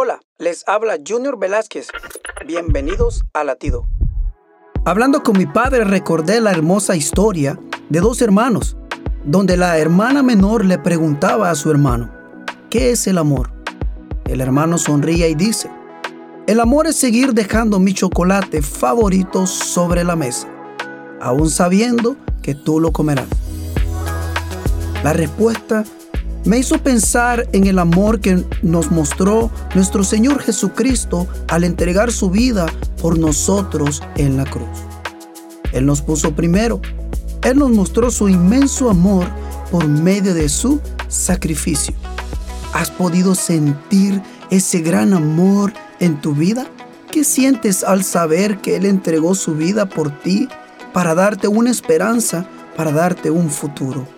Hola, les habla Junior Velázquez. Bienvenidos a Latido. Hablando con mi padre recordé la hermosa historia de dos hermanos, donde la hermana menor le preguntaba a su hermano, ¿qué es el amor? El hermano sonríe y dice, el amor es seguir dejando mi chocolate favorito sobre la mesa, aún sabiendo que tú lo comerás. La respuesta me hizo pensar en el amor que nos mostró nuestro Señor Jesucristo al entregar su vida por nosotros en la cruz. Él nos puso primero. Él nos mostró su inmenso amor por medio de su sacrificio. ¿Has podido sentir ese gran amor en tu vida? ¿Qué sientes al saber que Él entregó su vida por ti para darte una esperanza, para darte un futuro?